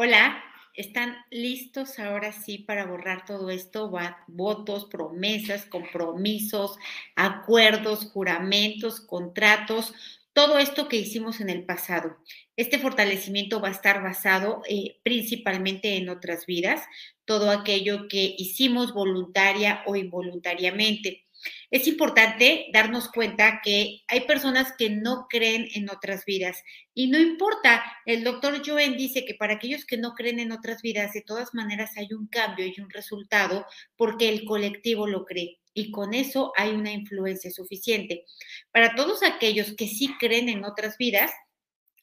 Hola, ¿están listos ahora sí para borrar todo esto? Votos, promesas, compromisos, acuerdos, juramentos, contratos, todo esto que hicimos en el pasado. Este fortalecimiento va a estar basado eh, principalmente en otras vidas, todo aquello que hicimos voluntaria o involuntariamente. Es importante darnos cuenta que hay personas que no creen en otras vidas y no importa, el doctor Joen dice que para aquellos que no creen en otras vidas, de todas maneras hay un cambio y un resultado porque el colectivo lo cree y con eso hay una influencia suficiente. Para todos aquellos que sí creen en otras vidas,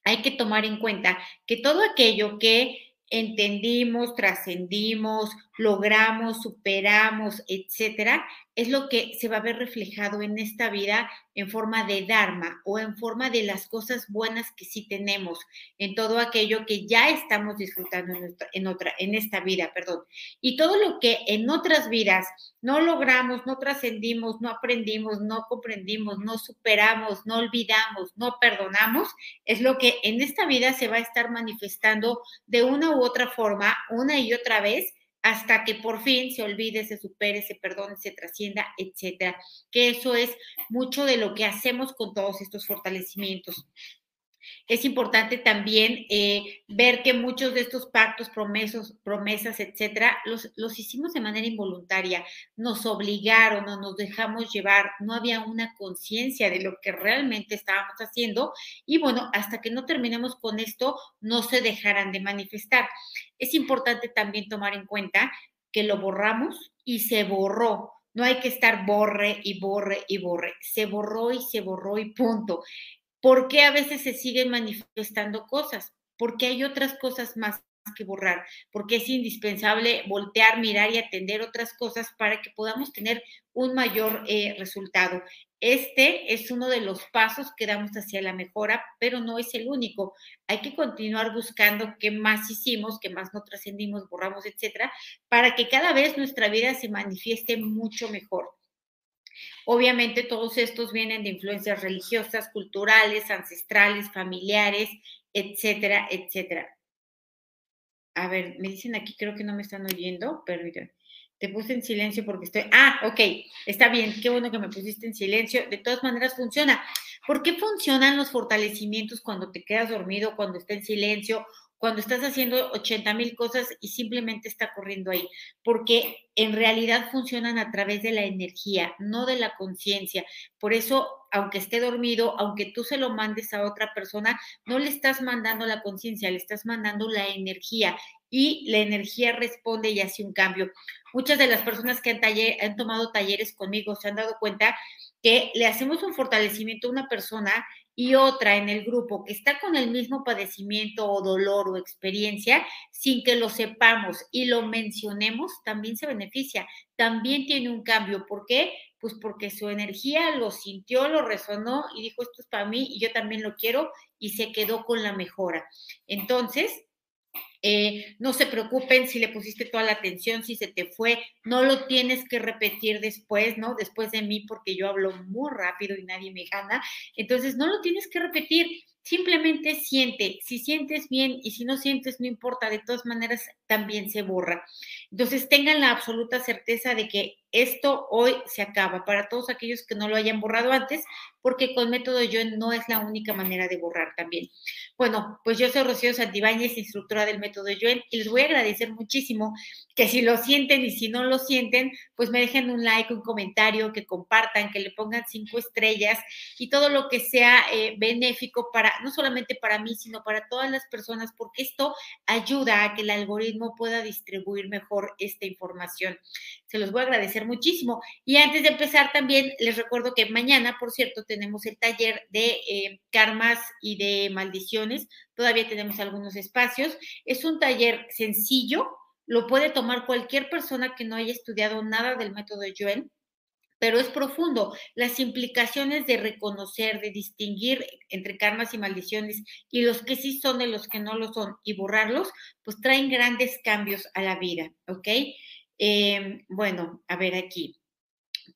hay que tomar en cuenta que todo aquello que entendimos, trascendimos, logramos, superamos, etcétera, es lo que se va a ver reflejado en esta vida en forma de Dharma o en forma de las cosas buenas que sí tenemos, en todo aquello que ya estamos disfrutando en, otra, en esta vida, perdón. Y todo lo que en otras vidas no logramos, no trascendimos, no aprendimos, no comprendimos, no superamos, no olvidamos, no perdonamos, es lo que en esta vida se va a estar manifestando de una u otra forma, una y otra vez, hasta que por fin se olvide, se supere, se perdone, se trascienda, etcétera. Que eso es mucho de lo que hacemos con todos estos fortalecimientos. Es importante también eh, ver que muchos de estos pactos, promesas, promesas, etcétera, los, los hicimos de manera involuntaria, nos obligaron o nos dejamos llevar, no había una conciencia de lo que realmente estábamos haciendo y bueno, hasta que no terminemos con esto, no se dejarán de manifestar. Es importante también tomar en cuenta que lo borramos y se borró. No hay que estar borre y borre y borre. Se borró y se borró y punto. ¿Por qué a veces se siguen manifestando cosas? Porque hay otras cosas más que borrar, porque es indispensable voltear, mirar y atender otras cosas para que podamos tener un mayor eh, resultado. Este es uno de los pasos que damos hacia la mejora, pero no es el único. Hay que continuar buscando qué más hicimos, qué más no trascendimos, borramos, etcétera, para que cada vez nuestra vida se manifieste mucho mejor. Obviamente todos estos vienen de influencias religiosas, culturales, ancestrales, familiares, etcétera, etcétera. A ver, me dicen aquí, creo que no me están oyendo, pero te puse en silencio porque estoy. Ah, ok, está bien, qué bueno que me pusiste en silencio. De todas maneras, funciona. ¿Por qué funcionan los fortalecimientos cuando te quedas dormido, cuando está en silencio cuando estás haciendo 80 mil cosas y simplemente está corriendo ahí, porque en realidad funcionan a través de la energía, no de la conciencia. Por eso, aunque esté dormido, aunque tú se lo mandes a otra persona, no le estás mandando la conciencia, le estás mandando la energía y la energía responde y hace un cambio. Muchas de las personas que han, han tomado talleres conmigo se han dado cuenta que le hacemos un fortalecimiento a una persona y otra en el grupo que está con el mismo padecimiento o dolor o experiencia, sin que lo sepamos y lo mencionemos, también se beneficia, también tiene un cambio. ¿Por qué? Pues porque su energía lo sintió, lo resonó y dijo, esto es para mí y yo también lo quiero y se quedó con la mejora. Entonces, eh, no se preocupen si le pusiste toda la atención, si se te fue, no lo tienes que repetir después, ¿no? Después de mí, porque yo hablo muy rápido y nadie me gana. Entonces, no lo tienes que repetir, simplemente siente. Si sientes bien y si no sientes, no importa, de todas maneras también se borra. Entonces, tengan la absoluta certeza de que esto hoy se acaba para todos aquellos que no lo hayan borrado antes, porque con método yo no es la única manera de borrar también. Bueno, pues yo soy Rocío Santibáñez, instructora del método Joen, y les voy a agradecer muchísimo que si lo sienten y si no lo sienten, pues me dejen un like, un comentario, que compartan, que le pongan cinco estrellas y todo lo que sea eh, benéfico para, no solamente para mí, sino para todas las personas, porque esto ayuda a que el algoritmo pueda distribuir mejor esta información. Se los voy a agradecer muchísimo. Y antes de empezar también les recuerdo que mañana, por cierto, tenemos el taller de eh, karmas y de maldiciones. Todavía tenemos algunos espacios. Es un taller sencillo, lo puede tomar cualquier persona que no haya estudiado nada del método Joel pero es profundo. Las implicaciones de reconocer, de distinguir entre karmas y maldiciones y los que sí son de los que no lo son y borrarlos, pues traen grandes cambios a la vida, ¿ok? Eh, bueno, a ver aquí.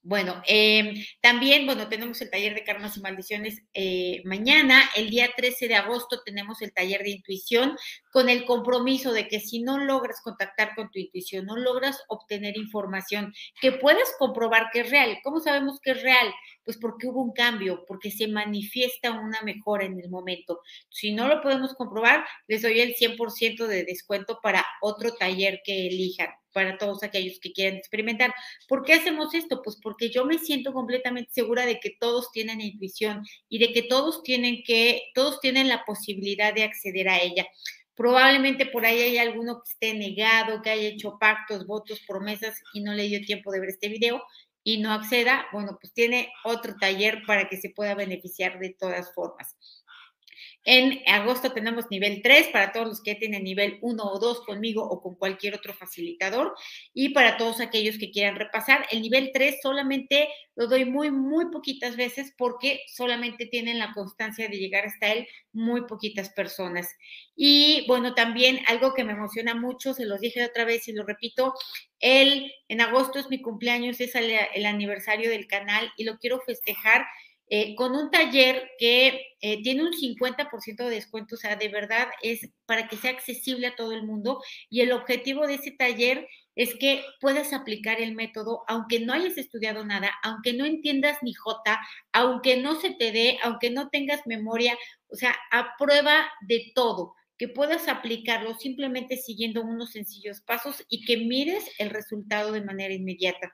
Bueno, em, también, bueno, tenemos el taller de karmas y maldiciones eh, mañana. El día 13 de agosto tenemos el taller de intuición con el compromiso de que si no logras contactar con tu intuición, no logras obtener información que puedas comprobar que es real. ¿Cómo sabemos que es real? Pues porque hubo un cambio, porque se manifiesta una mejora en el momento. Si no lo podemos comprobar, les doy el 100% de descuento para otro taller que elijan para todos aquellos que quieran experimentar. ¿Por qué hacemos esto? Pues porque yo me siento completamente segura de que todos tienen intuición y de que todos tienen que, todos tienen la posibilidad de acceder a ella. Probablemente por ahí hay alguno que esté negado, que haya hecho pactos, votos, promesas y no le dio tiempo de ver este video y no acceda. Bueno, pues tiene otro taller para que se pueda beneficiar de todas formas. En agosto tenemos nivel 3 para todos los que tienen nivel 1 o 2 conmigo o con cualquier otro facilitador. Y para todos aquellos que quieran repasar, el nivel 3 solamente lo doy muy, muy poquitas veces porque solamente tienen la constancia de llegar hasta él muy poquitas personas. Y bueno, también algo que me emociona mucho, se los dije otra vez y lo repito, el, en agosto es mi cumpleaños, es el, el aniversario del canal y lo quiero festejar eh, con un taller que eh, tiene un 50% de descuento, o sea, de verdad es para que sea accesible a todo el mundo y el objetivo de ese taller es que puedas aplicar el método aunque no hayas estudiado nada, aunque no entiendas ni J, aunque no se te dé, aunque no tengas memoria, o sea, a prueba de todo que puedas aplicarlo simplemente siguiendo unos sencillos pasos y que mires el resultado de manera inmediata.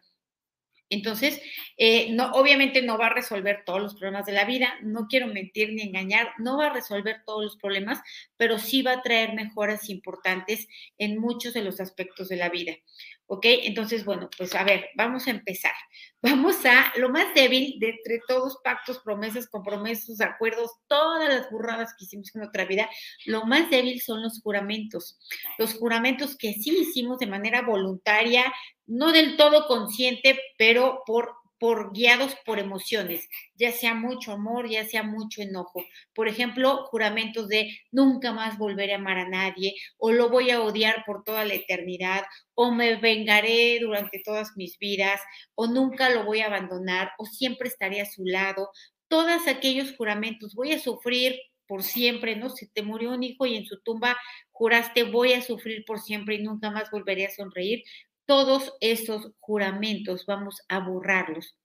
Entonces, eh, no, obviamente no va a resolver todos los problemas de la vida, no quiero mentir ni engañar, no va a resolver todos los problemas, pero sí va a traer mejoras importantes en muchos de los aspectos de la vida. ¿Ok? Entonces, bueno, pues a ver, vamos a empezar. Vamos a lo más débil de entre todos pactos, promesas, compromisos, acuerdos, todas las burradas que hicimos en otra vida, lo más débil son los juramentos. Los juramentos que sí hicimos de manera voluntaria, no del todo consciente, pero por por guiados por emociones, ya sea mucho amor, ya sea mucho enojo. Por ejemplo, juramentos de nunca más volveré a amar a nadie, o lo voy a odiar por toda la eternidad, o me vengaré durante todas mis vidas, o nunca lo voy a abandonar, o siempre estaré a su lado. Todos aquellos juramentos, voy a sufrir por siempre, ¿no? Si te murió un hijo y en su tumba juraste voy a sufrir por siempre y nunca más volveré a sonreír, todos esos juramentos vamos a borrarlos.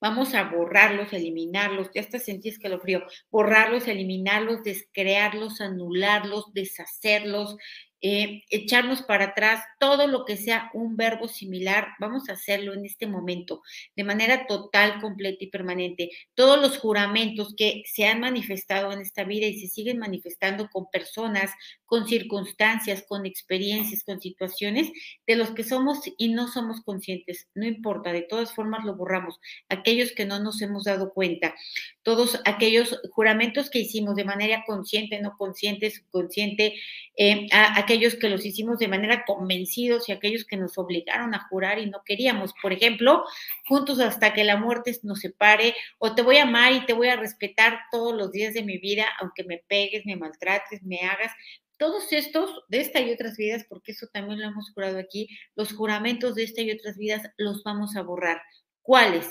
Vamos a borrarlos, eliminarlos, ya hasta sentí frío. borrarlos, eliminarlos, descrearlos, anularlos, deshacerlos, eh, echarnos para atrás, todo lo que sea un verbo similar, vamos a hacerlo en este momento de manera total, completa y permanente. Todos los juramentos que se han manifestado en esta vida y se siguen manifestando con personas, con circunstancias, con experiencias, con situaciones de los que somos y no somos conscientes. No importa, de todas formas lo borramos. Aquellos que no nos hemos dado cuenta, todos aquellos juramentos que hicimos de manera consciente, no consciente, subconsciente, eh, aquellos que los hicimos de manera convencidos y aquellos que nos obligaron a jurar y no queríamos. Por ejemplo, juntos hasta que la muerte nos separe, o te voy a amar y te voy a respetar todos los días de mi vida, aunque me pegues, me maltrates, me hagas, todos estos, de esta y otras vidas, porque eso también lo hemos jurado aquí, los juramentos de esta y otras vidas los vamos a borrar. ¿Cuáles?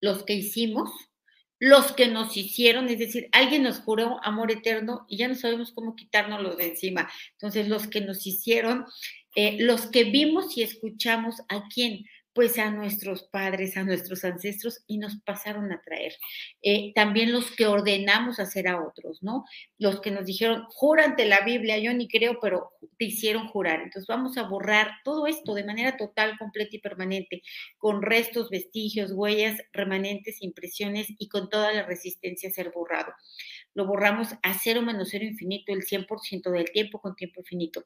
Los que hicimos, los que nos hicieron, es decir, alguien nos juró amor eterno y ya no sabemos cómo quitárnoslo de encima. Entonces, los que nos hicieron, eh, los que vimos y escuchamos a quién, pues a nuestros padres, a nuestros ancestros y nos pasaron a traer. Eh, también los que ordenamos hacer a otros, ¿no? Los que nos dijeron, jura ante la Biblia, yo ni creo, pero te hicieron jurar. Entonces vamos a borrar todo esto de manera total, completa y permanente, con restos, vestigios, huellas, remanentes, impresiones y con toda la resistencia a ser borrado lo borramos a cero menos cero infinito, el 100% del tiempo con tiempo infinito.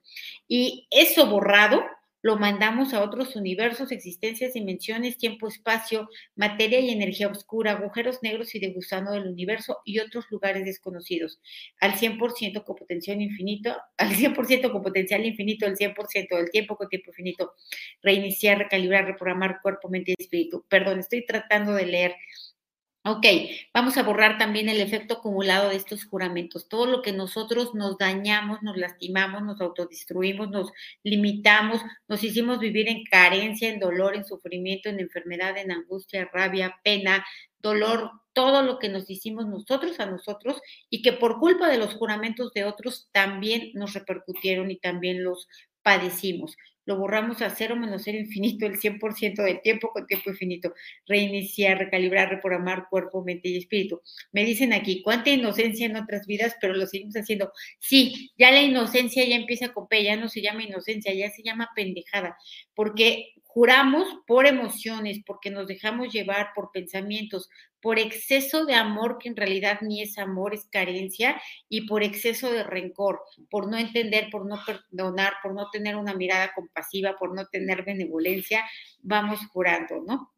Y eso borrado lo mandamos a otros universos, existencias, dimensiones, tiempo, espacio, materia y energía oscura, agujeros negros y de gusano del universo y otros lugares desconocidos, al 100% con potencial infinito, al 100% con potencial infinito, el 100% del tiempo con tiempo infinito, reiniciar, recalibrar, reprogramar cuerpo, mente y espíritu. Perdón, estoy tratando de leer Ok, vamos a borrar también el efecto acumulado de estos juramentos. Todo lo que nosotros nos dañamos, nos lastimamos, nos autodestruimos, nos limitamos, nos hicimos vivir en carencia, en dolor, en sufrimiento, en enfermedad, en angustia, rabia, pena, dolor, todo lo que nos hicimos nosotros a nosotros y que por culpa de los juramentos de otros también nos repercutieron y también los padecimos lo borramos a cero menos cero infinito el 100% del tiempo con tiempo infinito. Reiniciar, recalibrar, reprogramar cuerpo, mente y espíritu. Me dicen aquí, cuánta inocencia en otras vidas, pero lo seguimos haciendo. Sí, ya la inocencia ya empieza con P, ya no se llama inocencia, ya se llama pendejada, porque juramos por emociones, porque nos dejamos llevar por pensamientos, por exceso de amor, que en realidad ni es amor, es carencia, y por exceso de rencor, por no entender, por no perdonar, por no tener una mirada compasiva, por no tener benevolencia, vamos jurando, ¿no?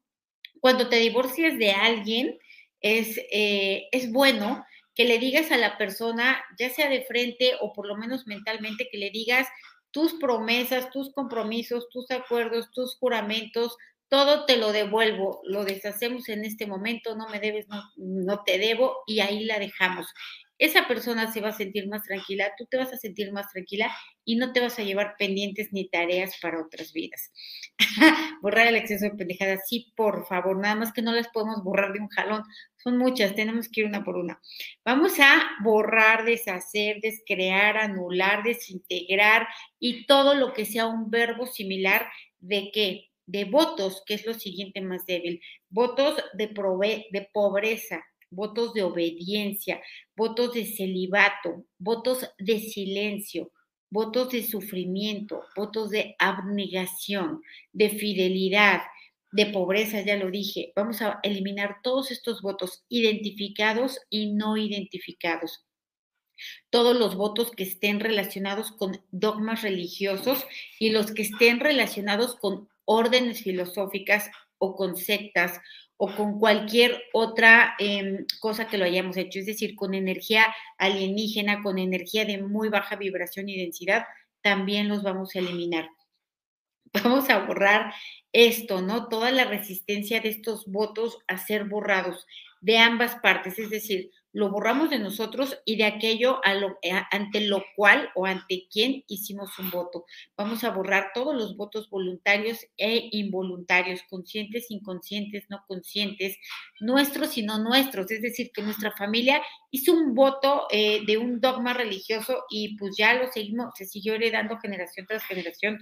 Cuando te divorcias de alguien, es, eh, es bueno que le digas a la persona, ya sea de frente o por lo menos mentalmente, que le digas tus promesas, tus compromisos, tus acuerdos, tus juramentos, todo te lo devuelvo, lo deshacemos en este momento, no me debes, no, te debo y ahí la dejamos. Esa persona se va a sentir más tranquila, tú te vas a sentir más tranquila y no te vas a llevar pendientes ni tareas para otras vidas. borrar el exceso de pendejadas, sí, por favor, nada más que no las podemos borrar de un jalón, son muchas, tenemos que ir una por una. Vamos a borrar, deshacer, descrear, anular, desintegrar y todo lo que sea un verbo similar de qué? de votos, que es lo siguiente más débil, votos de, de pobreza, votos de obediencia, votos de celibato, votos de silencio, votos de sufrimiento, votos de abnegación, de fidelidad, de pobreza, ya lo dije. Vamos a eliminar todos estos votos identificados y no identificados. Todos los votos que estén relacionados con dogmas religiosos y los que estén relacionados con órdenes filosóficas o con sectas o con cualquier otra em, cosa que lo hayamos hecho, es decir, con energía alienígena, con energía de muy baja vibración y densidad, también los vamos a eliminar. Vamos a borrar esto, ¿no? Toda la resistencia de estos votos a ser borrados de ambas partes, es decir, lo borramos de nosotros y de aquello eh, ante lo cual o ante quien hicimos un voto. Vamos a borrar todos los votos voluntarios e involuntarios, conscientes, inconscientes, no conscientes, nuestros y no nuestros. Es decir, que nuestra familia hizo un voto eh, de un dogma religioso y pues ya lo seguimos, se siguió heredando generación tras generación.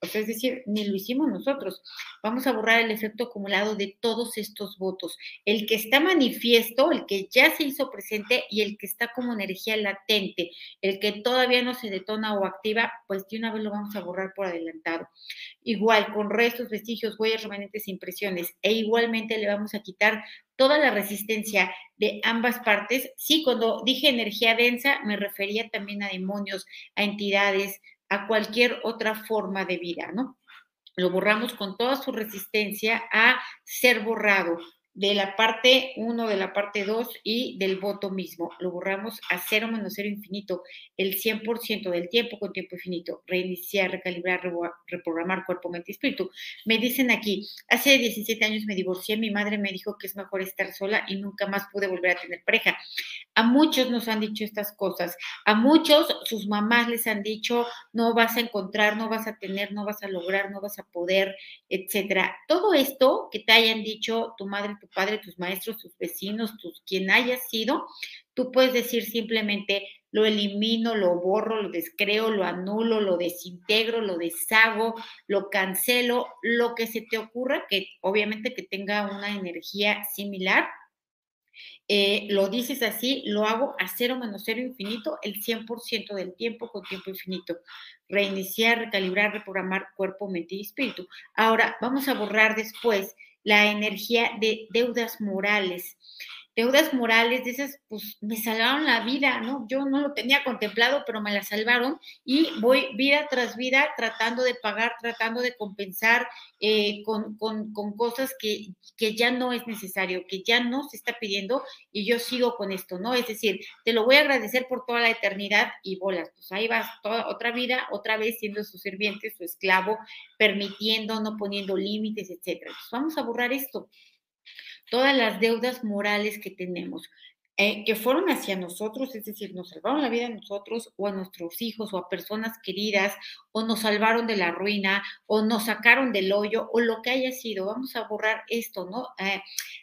O sea, es decir, ni lo hicimos nosotros. Vamos a borrar el efecto acumulado de todos estos votos. El que está manifiesto, el que ya se hizo presente y el que está como energía latente, el que todavía no se detona o activa, pues de una vez lo vamos a borrar por adelantado. Igual, con restos, vestigios, huellas, remanentes, impresiones, e igualmente le vamos a quitar toda la resistencia de ambas partes. Sí, cuando dije energía densa, me refería también a demonios, a entidades, a cualquier otra forma de vida, ¿no? Lo borramos con toda su resistencia a ser borrado, de la parte 1, de la parte 2 y del voto mismo. Lo borramos a cero menos cero infinito, el 100% del tiempo con tiempo infinito. Reiniciar, recalibrar, reprogramar cuerpo, mente y espíritu. Me dicen aquí, hace 17 años me divorcié, mi madre me dijo que es mejor estar sola y nunca más pude volver a tener pareja. A muchos nos han dicho estas cosas, a muchos sus mamás les han dicho, no vas a encontrar, no vas a tener, no vas a lograr, no vas a poder, etcétera. Todo esto que te hayan dicho tu madre, tu padre, tus maestros, tus vecinos, tus quien haya sido, tú puedes decir simplemente lo elimino, lo borro, lo descreo, lo anulo, lo desintegro, lo deshago, lo cancelo, lo que se te ocurra, que obviamente que tenga una energía similar. Eh, lo dices así, lo hago a cero menos cero infinito el 100% del tiempo con tiempo infinito. Reiniciar, recalibrar, reprogramar cuerpo, mente y espíritu. Ahora vamos a borrar después la energía de deudas morales. Deudas morales, de esas, pues me salvaron la vida, ¿no? Yo no lo tenía contemplado, pero me la salvaron y voy vida tras vida tratando de pagar, tratando de compensar eh, con, con, cosas que, que ya no es necesario, que ya no se está pidiendo y yo sigo con esto, ¿no? Es decir, te lo voy a agradecer por toda la eternidad y bolas, pues ahí vas toda otra vida, otra vez siendo su sirviente, su esclavo, permitiendo, no poniendo límites, etcétera. Pues vamos a borrar esto todas las deudas morales que tenemos. Eh, que fueron hacia nosotros, es decir, nos salvaron la vida a nosotros o a nuestros hijos o a personas queridas, o nos salvaron de la ruina, o nos sacaron del hoyo, o lo que haya sido. Vamos a borrar esto, ¿no? Eh,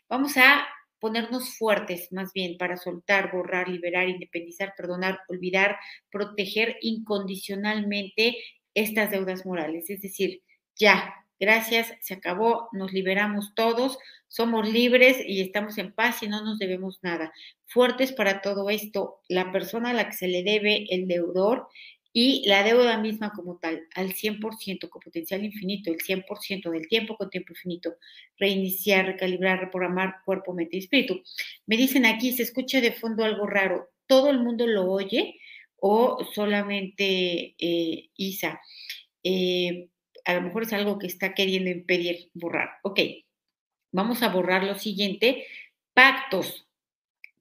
vamos a ponernos fuertes más bien para soltar, borrar, liberar, independizar, perdonar, olvidar, proteger incondicionalmente estas deudas morales. Es decir, ya, gracias, se acabó, nos liberamos todos, somos libres y estamos en paz y no nos debemos nada. Fuertes para todo esto, la persona a la que se le debe el deudor y la deuda misma como tal, al 100% con potencial infinito, el 100% del tiempo con tiempo infinito, reiniciar, recalibrar, reprogramar cuerpo, mente y espíritu. Me dicen aquí, se escucha de fondo algo raro, ¿todo el mundo lo oye o solamente eh, Isa? Eh, a lo mejor es algo que está queriendo impedir borrar. Ok, vamos a borrar lo siguiente, pactos,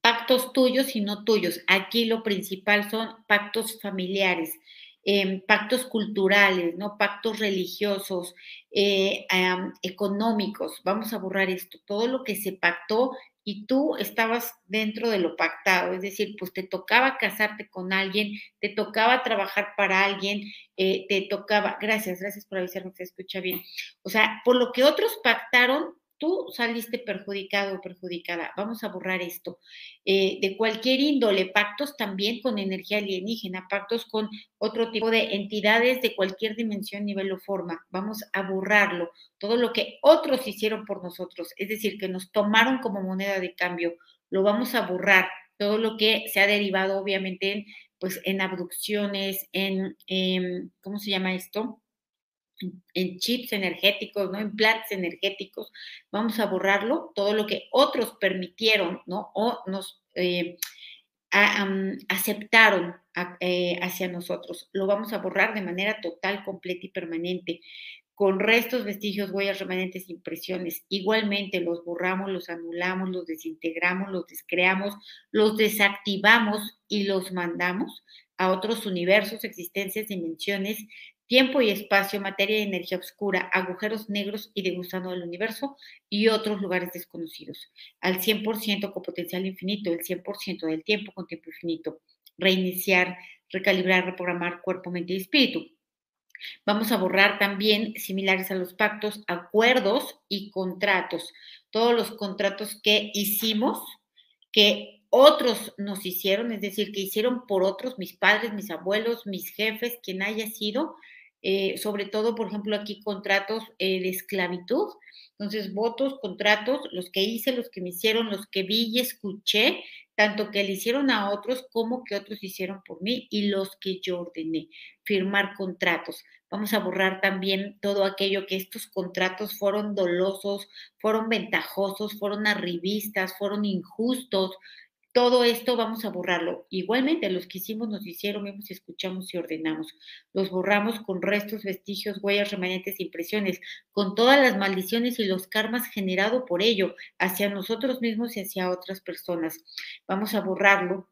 pactos tuyos y no tuyos. Aquí lo principal son pactos familiares, em, pactos culturales, ¿no? Pactos religiosos, eh, económicos. Vamos a borrar esto. Todo lo que se pactó y tú estabas dentro de lo pactado, es decir, pues te tocaba casarte con alguien, te tocaba trabajar para alguien, eh, te tocaba, gracias, gracias por avisarme que se escucha bien. O sea, por lo que otros pactaron, tú saliste perjudicado o perjudicada. Vamos a borrar esto. Eh, de cualquier índole, pactos también con energía alienígena, pactos con otro tipo de entidades de cualquier dimensión, nivel o forma. Vamos a borrarlo. Todo lo que otros hicieron por nosotros, es decir, que nos tomaron como moneda de cambio, lo vamos a borrar. Todo lo que se ha derivado, obviamente, en, pues, en abducciones, en, en ¿cómo se llama esto? En chips energéticos, ¿no? En plats energéticos, vamos a borrarlo, todo lo que otros permitieron, ¿no? O nos eh, aceptaron eh, hacia nosotros, lo vamos a borrar de manera total, completa y permanente, con restos, vestigios, huellas, remanentes, impresiones. Igualmente los borramos, los anulamos, los desintegramos, los descreamos, los desactivamos y los mandamos a otros universos, existencias, dimensiones, tiempo y espacio, materia y energía oscura, agujeros negros y de gusano del universo y otros lugares desconocidos. Al 100% con potencial infinito, el 100% del tiempo con tiempo infinito. Reiniciar, recalibrar, reprogramar cuerpo, mente y espíritu. Vamos a borrar también, similares a los pactos, acuerdos y contratos. Todos los contratos que hicimos, que otros nos hicieron, es decir, que hicieron por otros, mis padres, mis abuelos, mis jefes, quien haya sido, eh, sobre todo, por ejemplo, aquí contratos eh, de esclavitud. Entonces, votos, contratos, los que hice, los que me hicieron, los que vi y escuché, tanto que le hicieron a otros como que otros hicieron por mí y los que yo ordené. Firmar contratos. Vamos a borrar también todo aquello que estos contratos fueron dolosos, fueron ventajosos, fueron arribistas, fueron injustos, todo esto vamos a borrarlo. Igualmente, los que hicimos, nos hicieron, vemos, escuchamos y ordenamos. Los borramos con restos, vestigios, huellas, remanentes, impresiones, con todas las maldiciones y los karmas generados por ello, hacia nosotros mismos y hacia otras personas. Vamos a borrarlo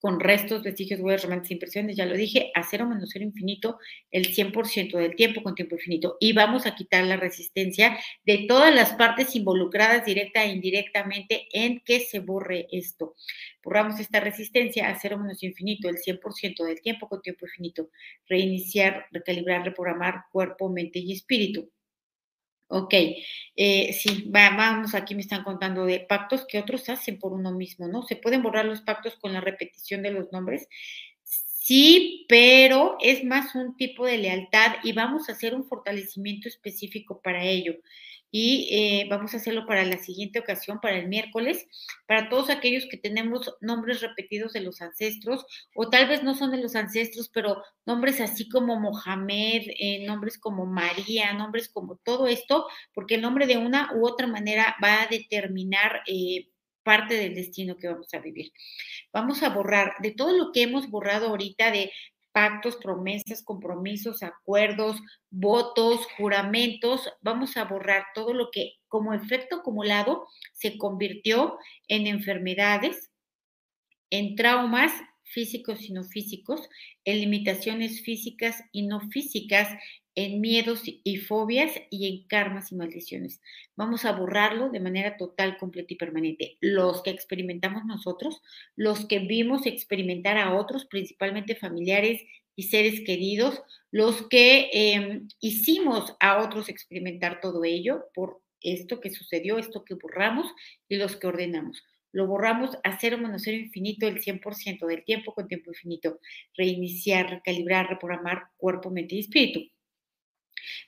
con restos, vestigios, huellas, remanentes, impresiones, ya lo dije, a cero menos cero infinito, el 100% del tiempo con tiempo infinito. Y vamos a quitar la resistencia de todas las partes involucradas directa e indirectamente en que se borre esto. Borramos esta resistencia a cero menos infinito, el 100% del tiempo con tiempo infinito. Reiniciar, recalibrar, reprogramar cuerpo, mente y espíritu. Ok, eh, sí, vamos, aquí me están contando de pactos que otros hacen por uno mismo, ¿no? ¿Se pueden borrar los pactos con la repetición de los nombres? Sí, pero es más un tipo de lealtad y vamos a hacer un fortalecimiento específico para ello y eh, vamos a hacerlo para la siguiente ocasión, para el miércoles, para todos aquellos que tenemos nombres repetidos de los ancestros, o tal vez no son de los ancestros, pero nombres así como Mohamed, eh, nombres como María, nombres como todo esto, porque el nombre de una u otra manera va a determinar eh, parte del destino que vamos a vivir. Vamos a borrar de todo lo que hemos borrado ahorita de pactos, promesas, compromisos, acuerdos, votos, juramentos, vamos a borrar todo lo que como efecto acumulado se convirtió en enfermedades, en traumas físicos y no físicos, en limitaciones físicas y no físicas, en miedos y fobias y en karmas y maldiciones. Vamos a borrarlo de manera total, completa y permanente. Los que experimentamos nosotros, los que vimos experimentar a otros, principalmente familiares y seres queridos, los que em, hicimos a otros experimentar todo ello por esto que sucedió, esto que borramos y los que ordenamos. Lo borramos a cero menos cero infinito el 100% del tiempo con tiempo infinito. Reiniciar, recalibrar, reprogramar cuerpo, mente y espíritu.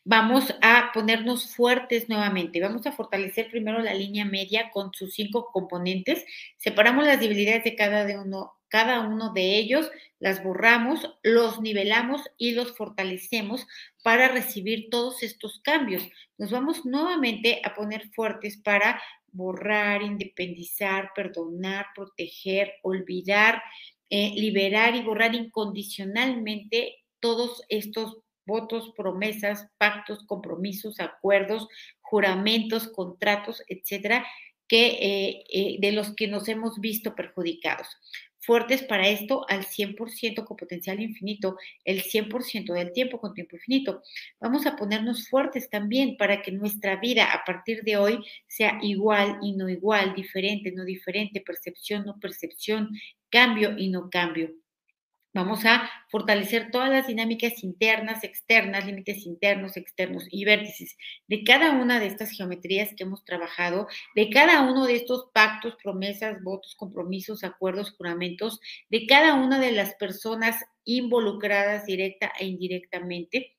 Vamos a ponernos fuertes nuevamente. Vamos a fortalecer primero la línea media con sus cinco componentes. Separamos las debilidades de cada, uno, cada uno de ellos, las borramos, los nivelamos y los fortalecemos para recibir todos estos cambios. Nos vamos nuevamente a poner fuertes para borrar, independizar, perdonar, proteger, olvidar, eh, liberar y borrar incondicionalmente todos estos votos, promesas, pactos, compromisos, acuerdos, juramentos, contratos, etcétera, que eh, eh, de los que nos hemos visto perjudicados. Fuertes para esto al 100% con potencial infinito, el 100% del tiempo con tiempo infinito. Vamos a ponernos fuertes también para que nuestra vida a partir de hoy sea igual y no igual, diferente, no diferente, percepción, no percepción, cambio y no cambio. Vamos a fortalecer todas las dinámicas internas, externas, límites internos, externos y vértices de cada una de estas geometrías que hemos trabajado, de cada uno de estos pactos, promesas, votos, compromisos, acuerdos, juramentos, de cada una de las personas involucradas directa e indirectamente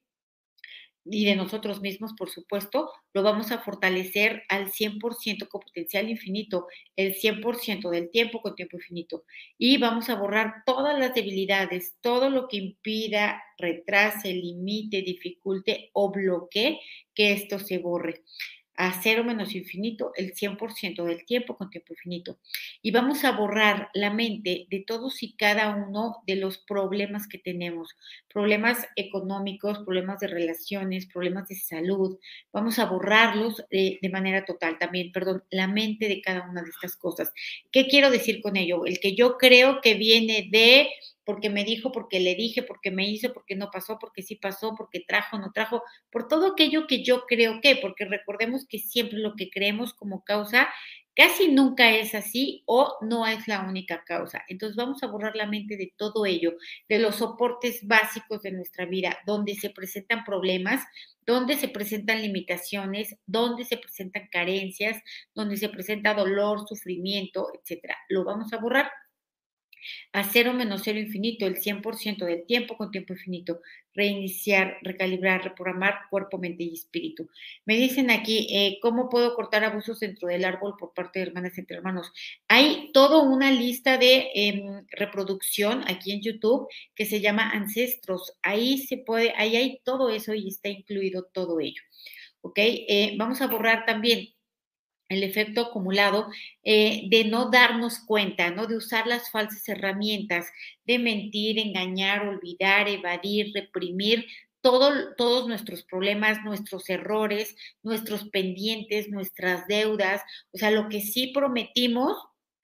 y de nosotros mismos, por supuesto, lo vamos a fortalecer al 100% con potencial infinito, el 100% del tiempo con tiempo infinito. Y vamos a borrar todas las debilidades, todo lo que impida, retrase, limite, dificulte o bloquee que esto se borre a cero menos infinito el 100% del tiempo con tiempo infinito. Y vamos a borrar la mente de todos y cada uno de los problemas que tenemos, problemas económicos, problemas de relaciones, problemas de salud. Vamos a borrarlos de, de manera total también, perdón, la mente de cada una de estas cosas. ¿Qué quiero decir con ello? El que yo creo que viene de porque me dijo, porque le dije, porque me hizo, porque no pasó, porque sí pasó, porque trajo, no trajo, por todo aquello que yo creo que, porque recordemos que siempre lo que creemos como causa casi nunca es así o no es la única causa. Entonces vamos a borrar la mente de todo ello, de los soportes básicos de nuestra vida, donde se presentan problemas, donde se presentan limitaciones, donde se presentan carencias, donde se presenta dolor, sufrimiento, etcétera. Lo vamos a borrar a cero menos cero infinito, el 100% del tiempo con tiempo infinito, reiniciar, recalibrar, reprogramar cuerpo, mente y espíritu. Me dicen aquí, eh, ¿cómo puedo cortar abusos dentro del árbol por parte de hermanas entre hermanos? Hay toda una lista de em, reproducción aquí en YouTube que se llama Ancestros. Ahí se puede, ahí hay todo eso y está incluido todo ello. ¿Ok? Eh, vamos a borrar también el efecto acumulado eh, de no darnos cuenta, ¿no? De usar las falsas herramientas, de mentir, engañar, olvidar, evadir, reprimir todo, todos nuestros problemas, nuestros errores, nuestros pendientes, nuestras deudas, o sea, lo que sí prometimos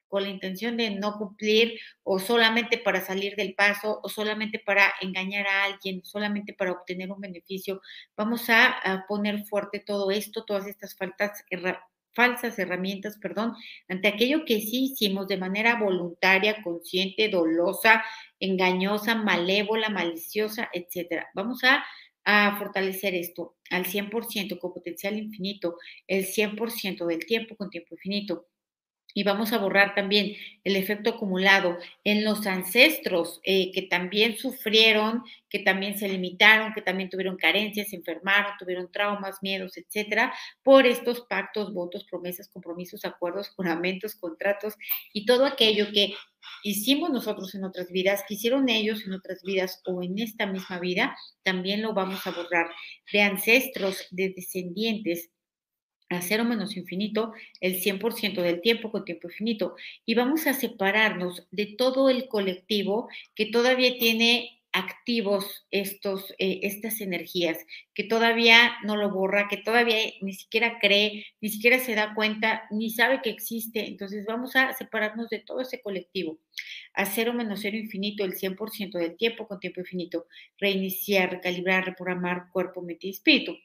con la intención de no cumplir o solamente para salir del paso o solamente para engañar a alguien, solamente para obtener un beneficio. Vamos a, a poner fuerte todo esto, todas estas faltas falsas herramientas, perdón, ante aquello que sí hicimos de manera voluntaria, consciente, dolosa, engañosa, malévola, maliciosa, etcétera. Vamos a, a fortalecer esto al 100% con potencial infinito, el 100% del tiempo con tiempo infinito y vamos a borrar también el efecto acumulado en los ancestros eh, que también sufrieron, que también se limitaron, que también tuvieron carencias, enfermaron, tuvieron traumas, miedos, etcétera, por estos pactos, votos, promesas, compromisos, acuerdos, juramentos, contratos y todo aquello que hicimos nosotros en otras vidas, que hicieron ellos en otras vidas o en esta misma vida, también lo vamos a borrar de ancestros, de descendientes, a cero menos infinito el 100% del tiempo con tiempo infinito y vamos a separarnos de todo el colectivo que todavía tiene activos estos, eh, estas energías, que todavía no lo borra, que todavía ni siquiera cree, ni siquiera se da cuenta, ni sabe que existe. Entonces vamos a separarnos de todo ese colectivo. A cero menos cero infinito el 100% del tiempo con tiempo infinito. Reiniciar, recalibrar, reprogramar cuerpo, mente y espíritu.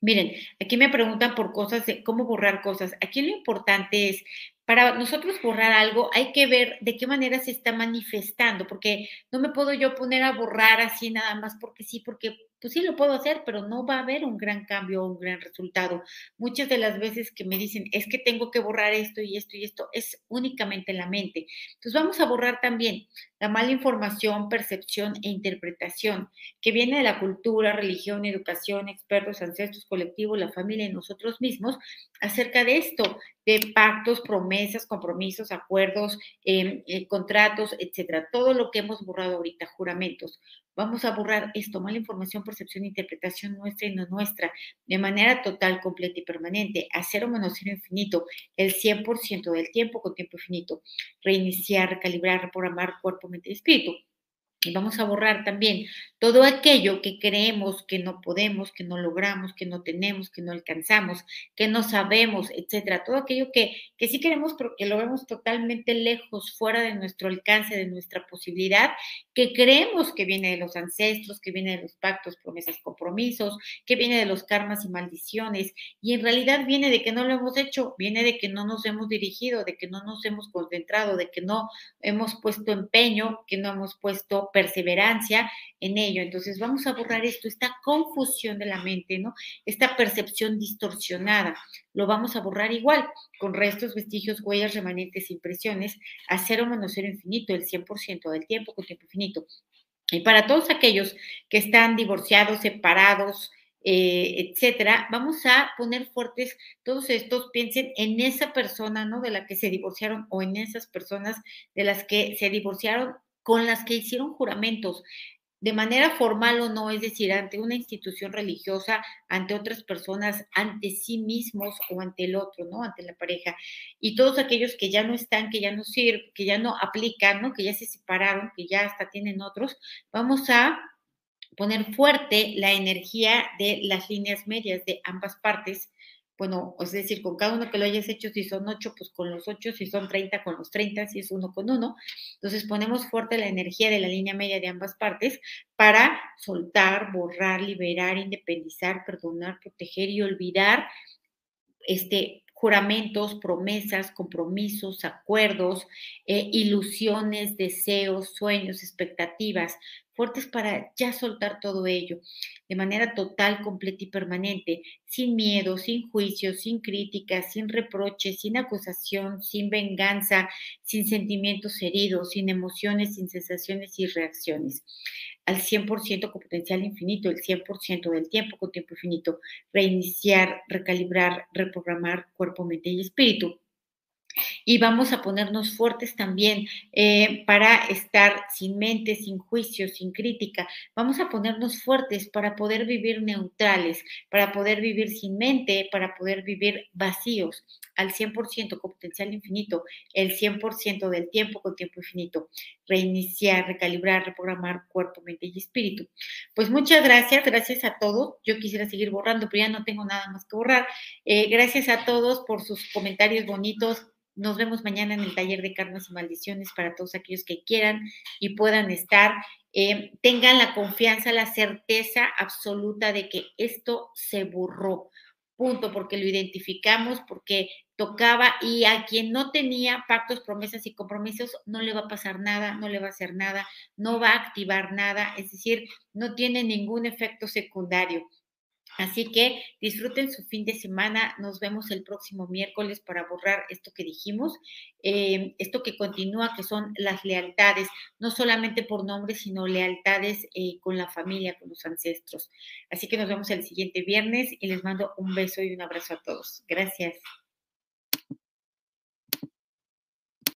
Miren, aquí me preguntan por cosas de cómo borrar cosas. Aquí lo importante es para nosotros borrar algo hay que ver de qué manera se está manifestando, porque no me puedo yo poner a borrar así nada más porque sí, porque pues sí lo puedo hacer, pero no va a haber un gran cambio o un gran resultado. Muchas de las veces que me dicen, es que tengo que borrar esto y esto y esto, es únicamente la mente. Entonces vamos a borrar también la mala información, percepción e interpretación que viene de la cultura, religión, educación, expertos, ancestros, colectivos, la familia y nosotros mismos acerca de esto, de pactos, promesas, compromisos, acuerdos, em, eh, contratos, etcétera. Todo lo que hemos borrado ahorita, juramentos. Vamos a borrar esto, mala información, percepción, interpretación nuestra y no nuestra, de manera total, completa y permanente, a cero menos cero infinito, el 100% del tiempo con tiempo infinito, reiniciar, recalibrar, reprogramar cuerpo, mente y espíritu. Y vamos a borrar también todo aquello que creemos que no podemos, que no logramos, que no tenemos, que no alcanzamos, que no sabemos, etcétera. Todo aquello que, que sí queremos, pero que lo vemos totalmente lejos, fuera de nuestro alcance, de nuestra posibilidad, que creemos que viene de los ancestros, que viene de los pactos, promesas, compromisos, que viene de los karmas y maldiciones. Y en realidad viene de que no lo hemos hecho, viene de que no nos hemos dirigido, de que no nos hemos concentrado, de que no hemos puesto empeño, que no hemos puesto perseverancia en ello. Entonces vamos a borrar esto, esta confusión de la mente, ¿no? Esta percepción distorsionada. Lo vamos a borrar igual, con restos, vestigios, huellas, remanentes, impresiones, a cero menos cero infinito, el 100% del tiempo con tiempo infinito. Y para todos aquellos que están divorciados, separados, eh, etcétera, vamos a poner fuertes todos estos, piensen en esa persona, ¿no? De la que se divorciaron o en esas personas de las que se divorciaron con las que hicieron juramentos de manera formal o no, es decir, ante una institución religiosa, ante otras personas, ante sí mismos o ante el otro, ¿no? Ante la pareja. Y todos aquellos que ya no están, que ya no sirven, que ya no aplican, ¿no? Que ya se separaron, que ya hasta tienen otros, vamos a poner fuerte la energía de las líneas medias de ambas partes bueno, es decir, con cada uno que lo hayas hecho, si son ocho, pues con los ocho, si son treinta, con los treinta, si es uno con uno. Entonces ponemos fuerte la energía de la línea media de ambas partes para soltar, borrar, liberar, independizar, perdonar, proteger y olvidar este, juramentos, promesas, compromisos, acuerdos, eh, ilusiones, deseos, sueños, expectativas, fuertes para ya soltar todo ello de manera total, completa y permanente, sin miedo, sin juicio, sin crítica, sin reproche, sin acusación, sin venganza, sin sentimientos heridos, sin emociones, sin sensaciones y reacciones. Al 100% con potencial infinito, el 100% del tiempo con tiempo infinito, reiniciar, recalibrar, reprogramar cuerpo, mente y espíritu y vamos a ponernos fuertes también eh, para estar sin mente, sin juicio, sin crítica. Vamos a ponernos fuertes para poder vivir neutrales, para poder vivir sin mente, para poder vivir vacíos al 100% con potencial infinito, el 100% del tiempo con tiempo infinito. Reiniciar, recalibrar, reprogramar cuerpo, mente y espíritu. Pues muchas gracias, gracias a todos. Yo quisiera seguir borrando, pero ya no tengo nada más que borrar. Eh, gracias a todos por sus comentarios bonitos nos vemos mañana en el taller de karmas y maldiciones para todos aquellos que quieran y puedan estar. Eh, tengan la confianza, la certeza absoluta de que esto se borró. Punto, porque lo identificamos, porque tocaba y a quien no tenía pactos, promesas y compromisos no le va a pasar nada, no le va a hacer nada, no va a activar nada, es decir, no tiene ningún efecto secundario. Así que disfruten su fin de semana. Nos vemos el próximo miércoles para borrar esto que dijimos, eh, esto que continúa, que son las lealtades, no solamente por nombre, sino lealtades eh, con la familia, con los ancestros. Así que nos vemos el siguiente viernes y les mando un beso y un abrazo a todos. Gracias.